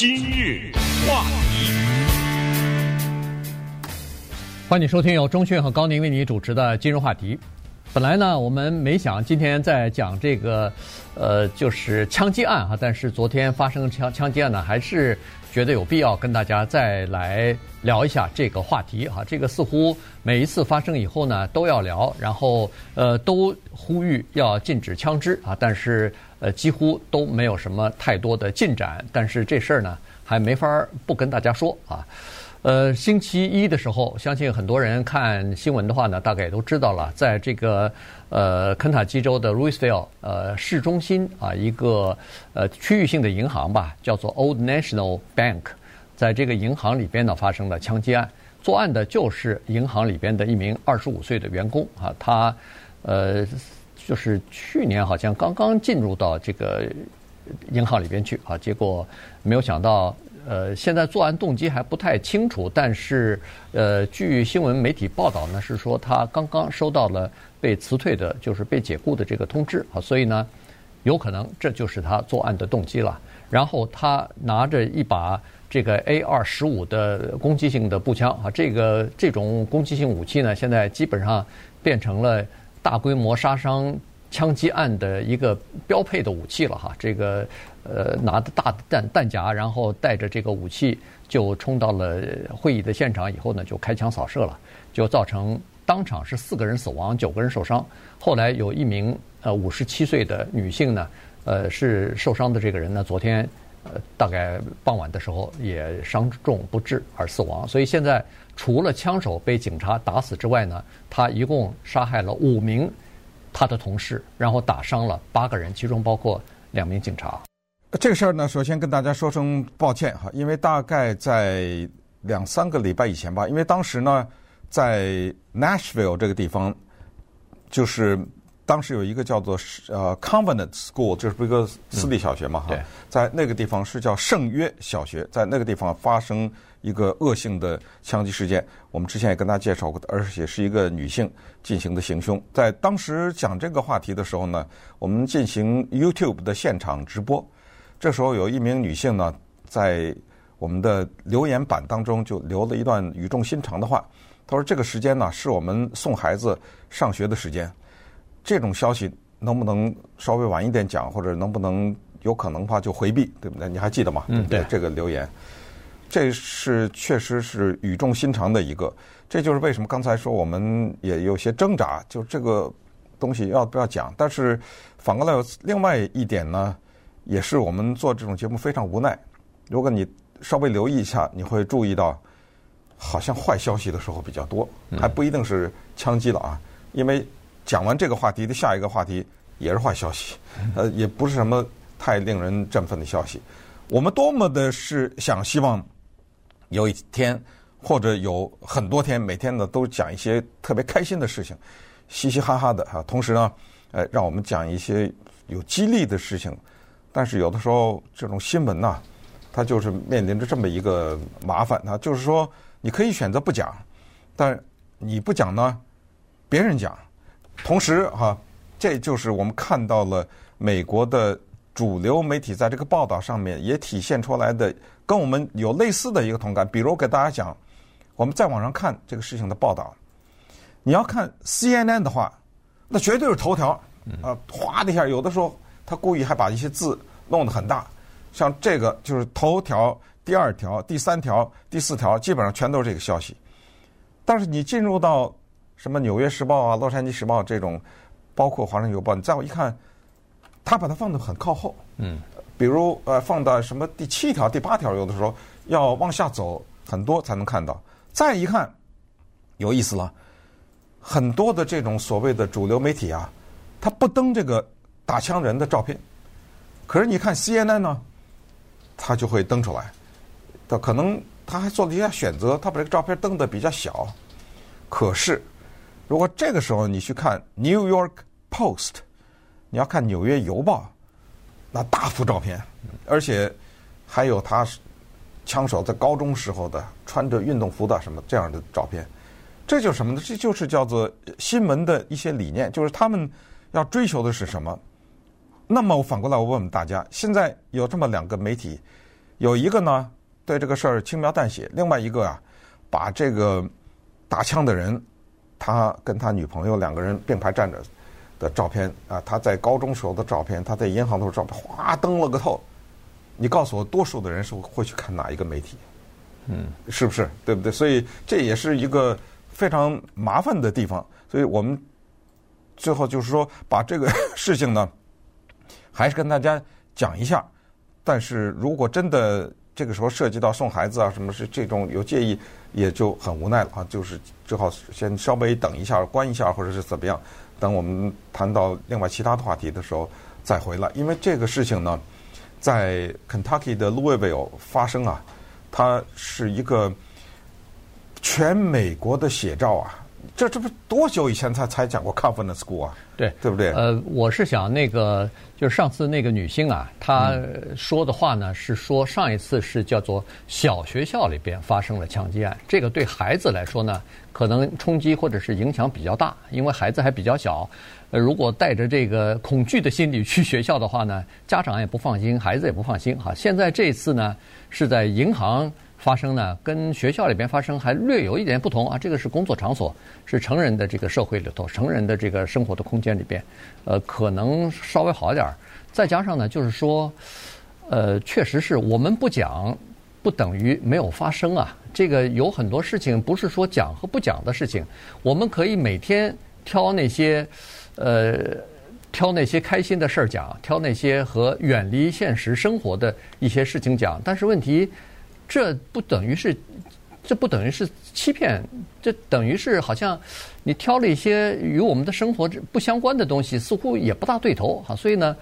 今日话题，欢迎收听由钟讯和高宁为你主持的今日话题。本来呢，我们没想今天在讲这个，呃，就是枪击案哈。但是昨天发生枪枪击案呢，还是觉得有必要跟大家再来聊一下这个话题哈。这个似乎每一次发生以后呢，都要聊，然后呃，都呼吁要禁止枪支啊。但是呃，几乎都没有什么太多的进展。但是这事儿呢，还没法不跟大家说啊。呃，星期一的时候，相信很多人看新闻的话呢，大概也都知道了，在这个呃肯塔基州的 Louisville 呃市中心啊，一个呃区域性的银行吧，叫做 Old National Bank，在这个银行里边呢发生了枪击案，作案的就是银行里边的一名二十五岁的员工啊，他呃就是去年好像刚刚进入到这个银行里边去啊，结果没有想到。呃，现在作案动机还不太清楚，但是呃，据新闻媒体报道呢，是说他刚刚收到了被辞退的，就是被解雇的这个通知啊，所以呢，有可能这就是他作案的动机了。然后他拿着一把这个 A 二十五的攻击性的步枪啊，这个这种攻击性武器呢，现在基本上变成了大规模杀伤。枪击案的一个标配的武器了哈，这个呃拿着大弹弹夹，然后带着这个武器就冲到了会议的现场以后呢，就开枪扫射了，就造成当场是四个人死亡，九个人受伤。后来有一名呃五十七岁的女性呢，呃是受伤的这个人呢，昨天呃大概傍晚的时候也伤重不治而死亡。所以现在除了枪手被警察打死之外呢，他一共杀害了五名。他的同事，然后打伤了八个人，其中包括两名警察。这个事儿呢，首先跟大家说声抱歉哈，因为大概在两三个礼拜以前吧，因为当时呢，在 Nashville 这个地方，就是当时有一个叫做呃 Convenant School，就是不一个私立小学嘛哈，嗯、在那个地方是叫圣约小学，在那个地方发生一个恶性的枪击事件。我们之前也跟大家介绍过，而且是一个女性进行的行凶。在当时讲这个话题的时候呢，我们进行 YouTube 的现场直播。这时候有一名女性呢，在我们的留言板当中就留了一段语重心长的话。她说：“这个时间呢，是我们送孩子上学的时间。这种消息能不能稍微晚一点讲，或者能不能有可能的话就回避，对不对？你还记得吗？嗯，对，这个留言。”这是确实是语重心长的一个，这就是为什么刚才说我们也有些挣扎，就这个东西要不要讲？但是反过来有另外一点呢，也是我们做这种节目非常无奈。如果你稍微留意一下，你会注意到，好像坏消息的时候比较多，还不一定是枪击了啊。因为讲完这个话题的下一个话题也是坏消息，呃，也不是什么太令人振奋的消息。我们多么的是想希望。有一天，或者有很多天，每天呢都讲一些特别开心的事情，嘻嘻哈哈的哈。同时呢，呃，让我们讲一些有激励的事情。但是有的时候，这种新闻呐，它就是面临着这么一个麻烦啊，就是说你可以选择不讲，但你不讲呢，别人讲。同时哈，这就是我们看到了美国的主流媒体在这个报道上面也体现出来的。跟我们有类似的一个同感，比如给大家讲，我们在网上看这个事情的报道，你要看 CNN 的话，那绝对是头条，啊，哗的一下，有的时候他故意还把一些字弄得很大，像这个就是头条、第二条、第三条、第四条，基本上全都是这个消息。但是你进入到什么《纽约时报》啊、《洛杉矶时报》这种，包括《华盛顿邮报》，你再我一看，他把它放得很靠后，嗯。比如呃，放到什么第七条、第八条，有的时候要往下走很多才能看到。再一看，有意思了，很多的这种所谓的主流媒体啊，他不登这个打枪人的照片。可是你看 CNN 呢，他就会登出来。他可能他还做了一下选择，他把这个照片登的比较小。可是，如果这个时候你去看 New York Post，你要看纽约邮报。那大幅照片，而且还有他枪手在高中时候的穿着运动服的什么这样的照片，这就是什么呢？这就是叫做新闻的一些理念，就是他们要追求的是什么？那么我反过来我问问大家，现在有这么两个媒体，有一个呢对这个事儿轻描淡写，另外一个啊，把这个打枪的人，他跟他女朋友两个人并排站着的照片啊，他在高中时候的照片，他在银行的时候照片，哗登了个透。你告诉我，多数的人是会去看哪一个媒体？嗯，是不是？对不对？所以这也是一个非常麻烦的地方。所以我们最后就是说，把这个事情呢，还是跟大家讲一下。但是如果真的这个时候涉及到送孩子啊，什么是这种有介意，也就很无奈了啊。就是只好先稍微等一下，关一下，或者是怎么样。等我们谈到另外其他的话题的时候再回来。因为这个事情呢，在 Kentucky 的 Louisville 发生啊，它是一个全美国的写照啊。这这不多久以前才才讲过 confidence School 啊？对，对不对？呃，我是想那个，就是上次那个女性啊，她说的话呢，是说上一次是叫做小学校里边发生了枪击案，这个对孩子来说呢，可能冲击或者是影响比较大，因为孩子还比较小。呃，如果带着这个恐惧的心理去学校的话呢，家长也不放心，孩子也不放心哈。现在这次呢，是在银行。发生呢，跟学校里边发生还略有一点不同啊。这个是工作场所，是成人的这个社会里头，成人的这个生活的空间里边，呃，可能稍微好一点。再加上呢，就是说，呃，确实是我们不讲，不等于没有发生啊。这个有很多事情不是说讲和不讲的事情，我们可以每天挑那些，呃，挑那些开心的事儿讲，挑那些和远离现实生活的一些事情讲。但是问题。这不等于是，这不等于是欺骗，这等于是好像你挑了一些与我们的生活不相关的东西，似乎也不大对头哈。所以呢，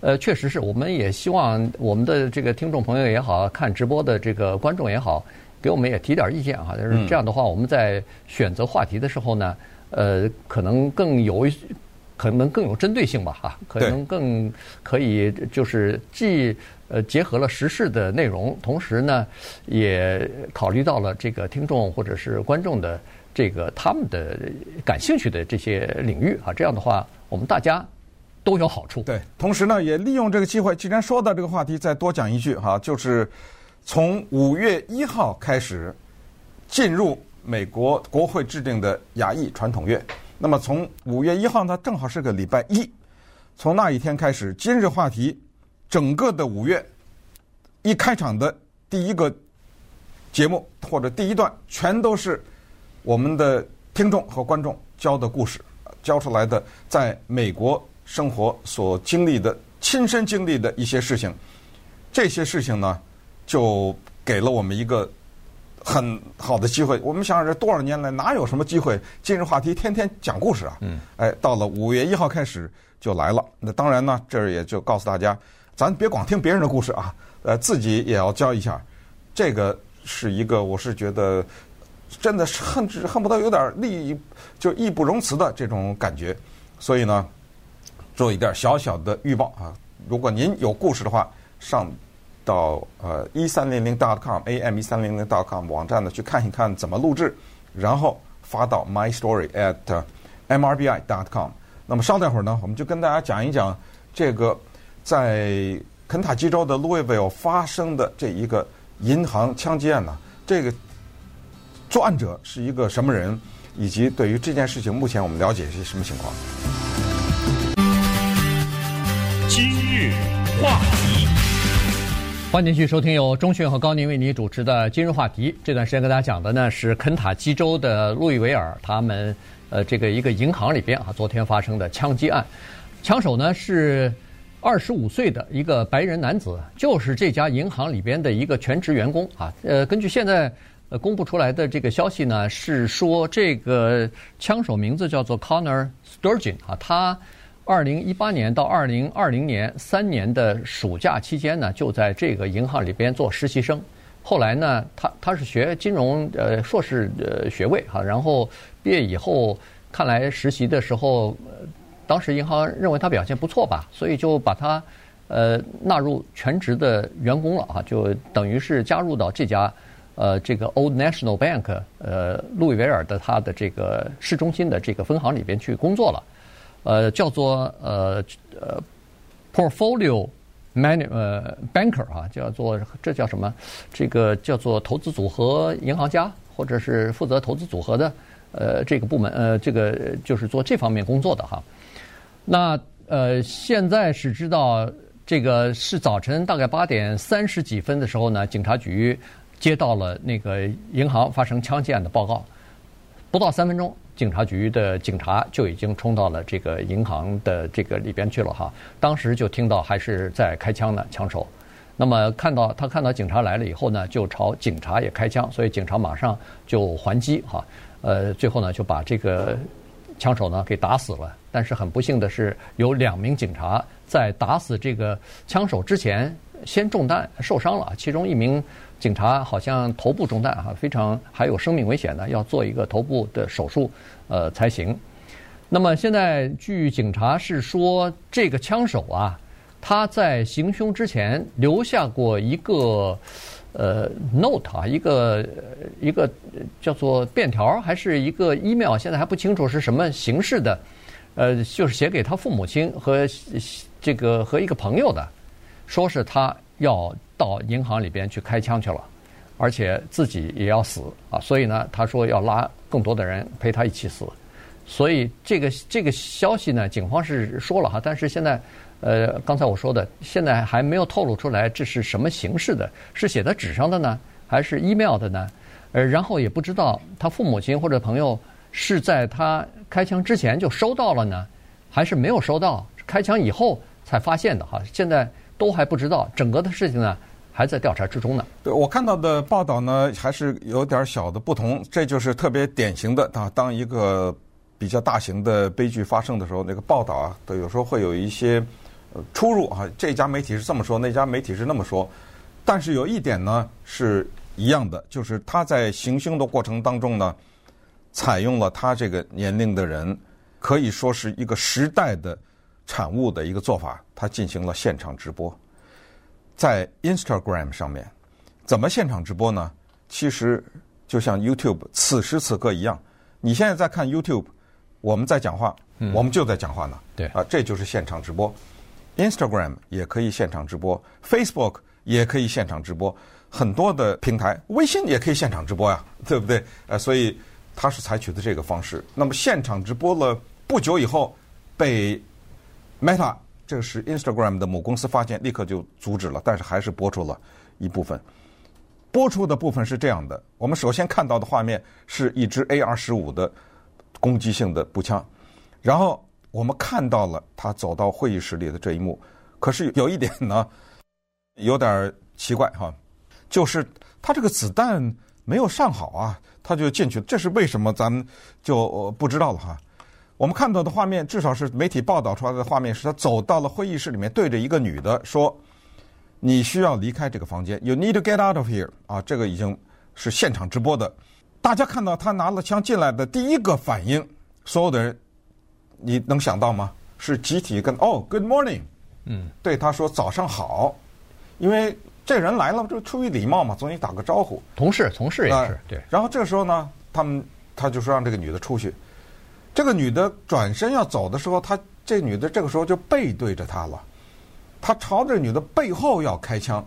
呃，确实是，我们也希望我们的这个听众朋友也好，看直播的这个观众也好，给我们也提点意见哈。就是这样的话，我们在选择话题的时候呢，呃，可能更有，可能更有针对性吧哈，可能更可以就是既。呃，结合了时事的内容，同时呢，也考虑到了这个听众或者是观众的这个他们的感兴趣的这些领域啊，这样的话，我们大家都有好处。对，同时呢，也利用这个机会，既然说到这个话题，再多讲一句哈，就是从五月一号开始进入美国国会制定的亚裔传统月。那么从五月一号呢，正好是个礼拜一，从那一天开始，今日话题。整个的五月一开场的第一个节目或者第一段，全都是我们的听众和观众教的故事，教出来的在美国生活所经历的亲身经历的一些事情。这些事情呢，就给了我们一个很好的机会。我们想想，这多少年来哪有什么机会？今日话题天天讲故事啊！嗯，哎，到了五月一号开始就来了。那当然呢，这儿也就告诉大家。咱别光听别人的故事啊，呃，自己也要教一下。这个是一个，我是觉得真的是恨之恨不得有点力，就义不容辞的这种感觉。所以呢，做一点小小的预报啊。如果您有故事的话，上到呃一三零零 dot com am 一三零零 dot com 网站呢去看一看怎么录制，然后发到 my story at mrbi dot com。那么稍待会儿呢，我们就跟大家讲一讲这个。在肯塔基州的路易维尔发生的这一个银行枪击案呢，这个作案者是一个什么人，以及对于这件事情目前我们了解是什么情况？今日话题，欢迎继续收听由钟迅和高宁为你主持的《今日话题》。这段时间跟大家讲的呢是肯塔基州的路易维尔他们呃这个一个银行里边啊昨天发生的枪击案，枪手呢是。二十五岁的一个白人男子，就是这家银行里边的一个全职员工啊。呃，根据现在呃公布出来的这个消息呢，是说这个枪手名字叫做 Connor Sturgeon 啊。他二零一八年到二零二零年三年的暑假期间呢，就在这个银行里边做实习生。后来呢，他他是学金融呃硕士呃学位哈，然后毕业以后，看来实习的时候。呃当时银行认为他表现不错吧，所以就把他呃纳入全职的员工了啊，就等于是加入到这家呃这个 Old National Bank 呃路易维尔的他的这个市中心的这个分行里边去工作了，呃叫做呃呃 Portfolio man 呃 banker 啊，叫做这叫什么？这个叫做投资组合银行家，或者是负责投资组合的呃这个部门呃这个就是做这方面工作的哈。那呃现在是知道这个是早晨大概八点三十几分的时候呢，警察局接到了那个银行发生枪击案的报告，不到三分钟。警察局的警察就已经冲到了这个银行的这个里边去了哈，当时就听到还是在开枪呢，枪手。那么看到他看到警察来了以后呢，就朝警察也开枪，所以警察马上就还击哈，呃，最后呢就把这个枪手呢给打死了。但是很不幸的是，有两名警察在打死这个枪手之前先中弹受伤了，其中一名。警察好像头部中弹哈，非常还有生命危险的，要做一个头部的手术，呃才行。那么现在据警察是说，这个枪手啊，他在行凶之前留下过一个呃 note 啊，一个一个叫做便条还是一个 email，现在还不清楚是什么形式的，呃，就是写给他父母亲和这个和一个朋友的，说是他要。到银行里边去开枪去了，而且自己也要死啊！所以呢，他说要拉更多的人陪他一起死。所以这个这个消息呢，警方是说了哈，但是现在呃，刚才我说的，现在还没有透露出来这是什么形式的，是写在纸上的呢，还是 email 的呢？呃，然后也不知道他父母亲或者朋友是在他开枪之前就收到了呢，还是没有收到，开枪以后才发现的哈。现在。都还不知道，整个的事情呢还在调查之中呢。对，我看到的报道呢，还是有点小的不同。这就是特别典型的啊，当一个比较大型的悲剧发生的时候，那个报道啊，都有时候会有一些出入啊。这家媒体是这么说，那家媒体是那么说。但是有一点呢是一样的，就是他在行凶的过程当中呢，采用了他这个年龄的人，可以说是一个时代的。产物的一个做法，他进行了现场直播，在 Instagram 上面，怎么现场直播呢？其实就像 YouTube 此时此刻一样，你现在在看 YouTube，我们在讲话，我们就在讲话呢。对啊，这就是现场直播。Instagram 也可以现场直播，Facebook 也可以现场直播，很多的平台，微信也可以现场直播呀，对不对？呃，所以他是采取的这个方式。那么现场直播了不久以后，被 Meta 这个是 Instagram 的母公司发现，立刻就阻止了，但是还是播出了一部分。播出的部分是这样的：我们首先看到的画面是一支 AR 十五的攻击性的步枪，然后我们看到了他走到会议室里的这一幕。可是有一点呢，有点奇怪哈，就是他这个子弹没有上好啊，他就进去，这是为什么？咱们就不知道了哈。我们看到的画面，至少是媒体报道出来的画面，是他走到了会议室里面，对着一个女的说：“你需要离开这个房间，You need to get out of here。”啊，这个已经是现场直播的。大家看到他拿了枪进来的第一个反应，所有的人，你能想到吗？是集体跟哦，Good morning，嗯，对他说早上好，因为这人来了，就出于礼貌嘛，总得打个招呼。同事，同事也是、呃、对。然后这个时候呢，他们他就说让这个女的出去。这个女的转身要走的时候，她这女的这个时候就背对着他了，他朝着女的背后要开枪，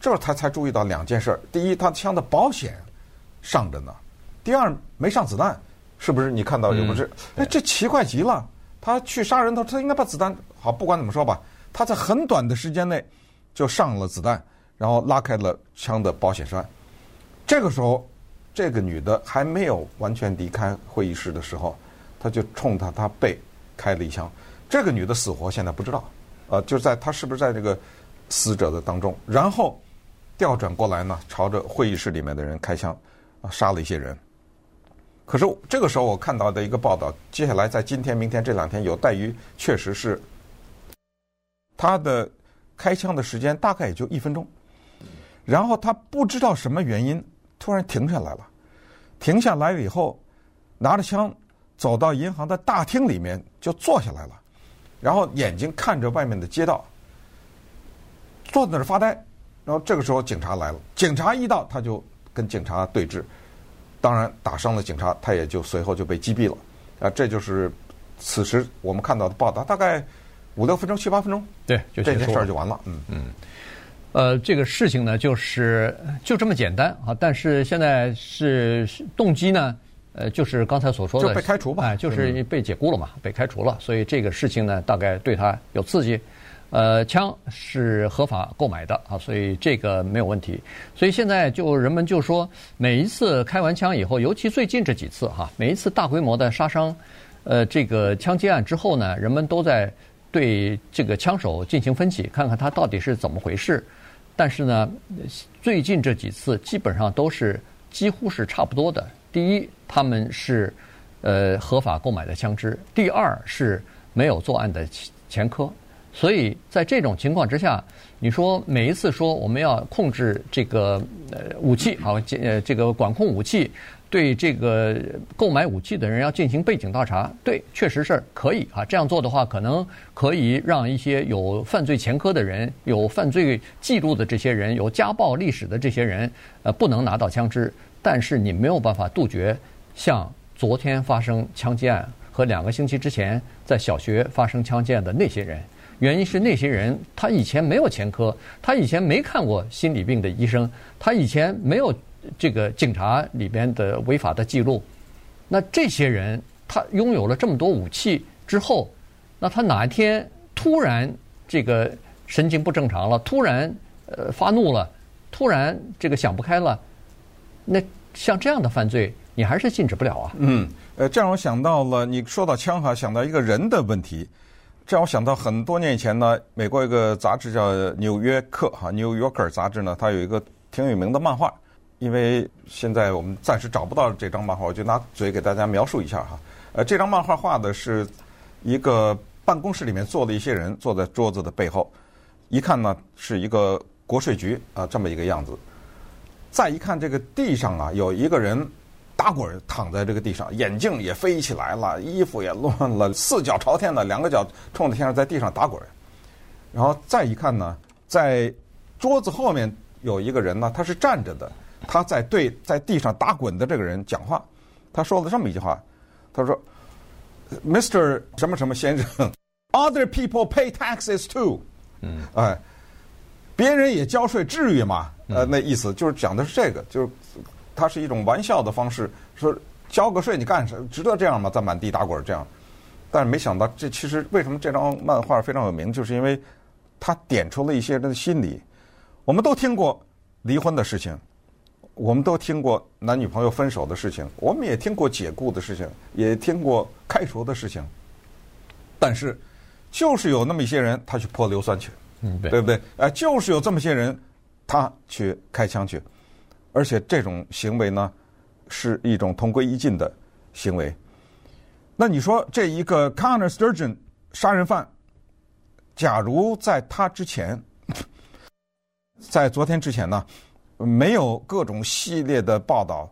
这儿他才注意到两件事：第一，他枪的保险上着呢；第二，没上子弹，是不是？你看到有不是？哎，这奇怪极了。他去杀人，头他应该把子弹好，不管怎么说吧，他在很短的时间内就上了子弹，然后拉开了枪的保险栓。这个时候，这个女的还没有完全离开会议室的时候。他就冲他他背开了一枪，这个女的死活现在不知道，呃，就在他是不是在这个死者的当中，然后调转过来呢，朝着会议室里面的人开枪，啊，杀了一些人。可是这个时候我看到的一个报道，接下来在今天、明天这两天有待于确实是他的开枪的时间大概也就一分钟，然后他不知道什么原因突然停下来了，停下来了以后拿着枪。走到银行的大厅里面就坐下来了，然后眼睛看着外面的街道，坐在那儿发呆。然后这个时候警察来了，警察一到他就跟警察对峙，当然打伤了警察，他也就随后就被击毙了。啊，这就是此时我们看到的报道。大概五六分钟、七八分钟，对，就这件事儿就完了。嗯嗯。呃，这个事情呢，就是就这么简单啊。但是现在是动机呢，呃，就是刚才所说的，就被开除吧，哎，就是被解雇了嘛，被开除了。所以这个事情呢，大概对他有刺激。呃，枪是合法购买的啊，所以这个没有问题。所以现在就人们就说，每一次开完枪以后，尤其最近这几次哈，每一次大规模的杀伤，呃，这个枪击案之后呢，人们都在对这个枪手进行分析，看看他到底是怎么回事。但是呢，最近这几次基本上都是几乎是差不多的。第一，他们是呃合法购买的枪支；第二，是没有作案的前科。所以在这种情况之下，你说每一次说我们要控制这个呃武器，好，呃这个管控武器，对这个购买武器的人要进行背景调查，对，确实是可以啊。这样做的话，可能可以让一些有犯罪前科的人、有犯罪记录的这些人、有家暴历史的这些人，呃，不能拿到枪支。但是你没有办法杜绝像昨天发生枪击案和两个星期之前在小学发生枪击案的那些人。原因是那些人他以前没有前科，他以前没看过心理病的医生，他以前没有这个警察里边的违法的记录。那这些人他拥有了这么多武器之后，那他哪一天突然这个神经不正常了，突然呃发怒了，突然这个想不开了，那像这样的犯罪你还是禁止不了啊。嗯，呃，这让我想到了你说到枪哈，想到一个人的问题。这让我想到很多年以前呢，美国一个杂志叫《纽约客》哈，《New Yorker》杂志呢，它有一个挺有名的漫画。因为现在我们暂时找不到这张漫画，我就拿嘴给大家描述一下哈。呃，这张漫画画的是一个办公室里面坐的一些人坐在桌子的背后，一看呢是一个国税局啊这么一个样子。再一看这个地上啊有一个人。打滚躺在这个地上，眼镜也飞起来了，衣服也乱了，四脚朝天的，两个脚冲着天上，在地上打滚。然后再一看呢，在桌子后面有一个人呢，他是站着的，他在对在地上打滚的这个人讲话。他说了这么一句话，他说：“Mr. 什么什么先生，Other people pay taxes too。”嗯，哎，别人也交税，至于吗？呃，那意思就是讲的是这个，就是。它是一种玩笑的方式，说交个税你干什？值得这样吗？在满地打滚这样，但是没想到，这其实为什么这张漫画非常有名，就是因为它点出了一些人的心理。我们都听过离婚的事情，我们都听过男女朋友分手的事情，我们也听过解雇的事情，也听过开除的事情。但是，就是有那么一些人，他去泼硫酸去，嗯，对，不对？哎，就是有这么些人，他去开枪去。而且这种行为呢，是一种同归于尽的行为。那你说这一个 Conor Sturgeon 杀人犯，假如在他之前，在昨天之前呢，没有各种系列的报道，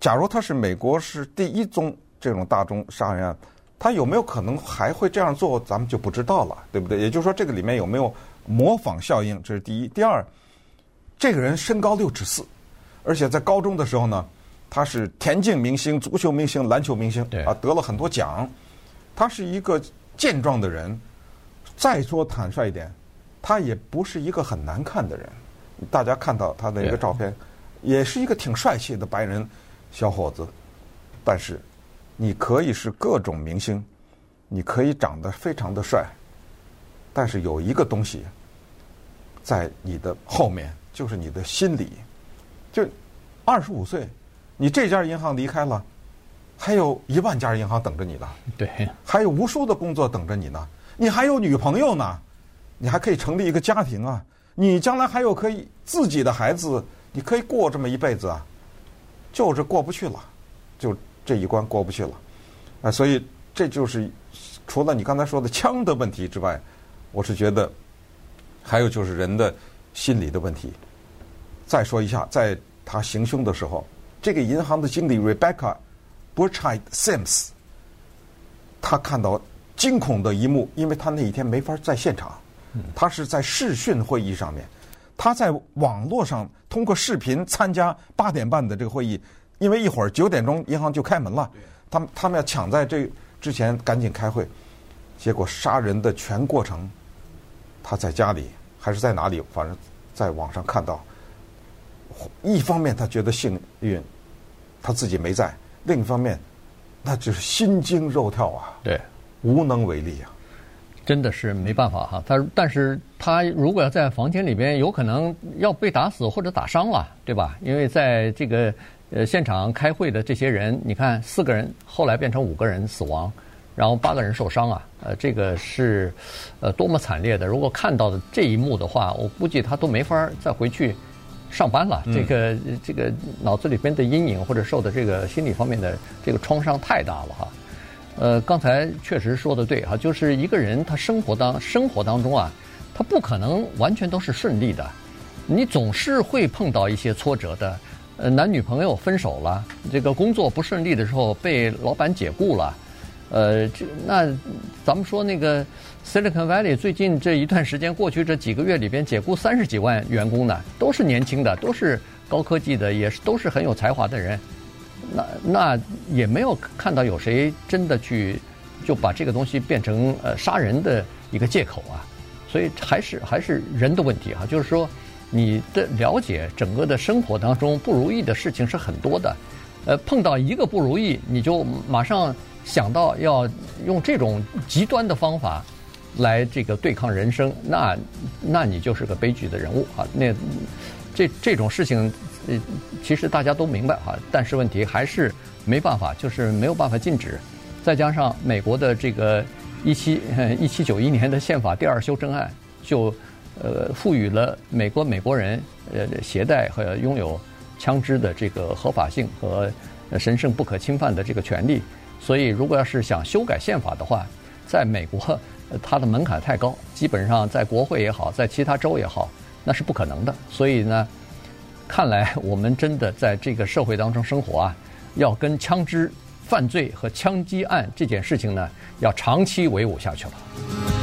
假如他是美国是第一宗这种大宗杀人案，他有没有可能还会这样做？咱们就不知道了，对不对？也就是说，这个里面有没有模仿效应？这是第一。第二，这个人身高六尺四。而且在高中的时候呢，他是田径明星、足球明星、篮球明星，啊，得了很多奖。他是一个健壮的人，再说坦率一点，他也不是一个很难看的人。大家看到他的一个照片，也是一个挺帅气的白人小伙子。但是，你可以是各种明星，你可以长得非常的帅，但是有一个东西在你的后面，就是你的心理。就二十五岁，你这家银行离开了，还有一万家银行等着你呢。对，还有无数的工作等着你呢。你还有女朋友呢，你还可以成立一个家庭啊。你将来还有可以自己的孩子，你可以过这么一辈子啊。就是过不去了，就这一关过不去了啊。所以这就是除了你刚才说的枪的问题之外，我是觉得还有就是人的心理的问题。再说一下，在他行凶的时候，这个银行的经理 Rebecca Burchide Sims，他看到惊恐的一幕，因为他那一天没法在现场，他是在视讯会议上面，他在网络上通过视频参加八点半的这个会议，因为一会儿九点钟银行就开门了，他们他们要抢在这之前赶紧开会，结果杀人的全过程，他在家里还是在哪里？反正在网上看到。一方面他觉得幸运，他自己没在；另一方面，那就是心惊肉跳啊，对，无能为力啊，真的是没办法哈。他但是他如果要在房间里边，有可能要被打死或者打伤了，对吧？因为在这个呃现场开会的这些人，你看四个人后来变成五个人死亡，然后八个人受伤啊，呃，这个是呃多么惨烈的！如果看到的这一幕的话，我估计他都没法再回去。上班了，这个这个脑子里边的阴影或者受的这个心理方面的这个创伤太大了哈。呃，刚才确实说的对哈，就是一个人他生活当生活当中啊，他不可能完全都是顺利的，你总是会碰到一些挫折的。呃，男女朋友分手了，这个工作不顺利的时候被老板解雇了。呃，这那咱们说那个 Silicon Valley 最近这一段时间过去这几个月里边解雇三十几万员工呢，都是年轻的，都是高科技的，也是都是很有才华的人。那那也没有看到有谁真的去就把这个东西变成呃杀人的一个借口啊。所以还是还是人的问题哈，就是说你的了解整个的生活当中不如意的事情是很多的，呃，碰到一个不如意你就马上。想到要用这种极端的方法来这个对抗人生，那那你就是个悲剧的人物啊！那这这种事情，呃，其实大家都明白哈，但是问题还是没办法，就是没有办法禁止。再加上美国的这个一七一七九一年的宪法第二修正案，就呃赋予了美国美国人呃携带和拥有枪支的这个合法性和神圣不可侵犯的这个权利。所以，如果要是想修改宪法的话，在美国，它的门槛太高，基本上在国会也好，在其他州也好，那是不可能的。所以呢，看来我们真的在这个社会当中生活啊，要跟枪支犯罪和枪击案这件事情呢，要长期为伍下去了。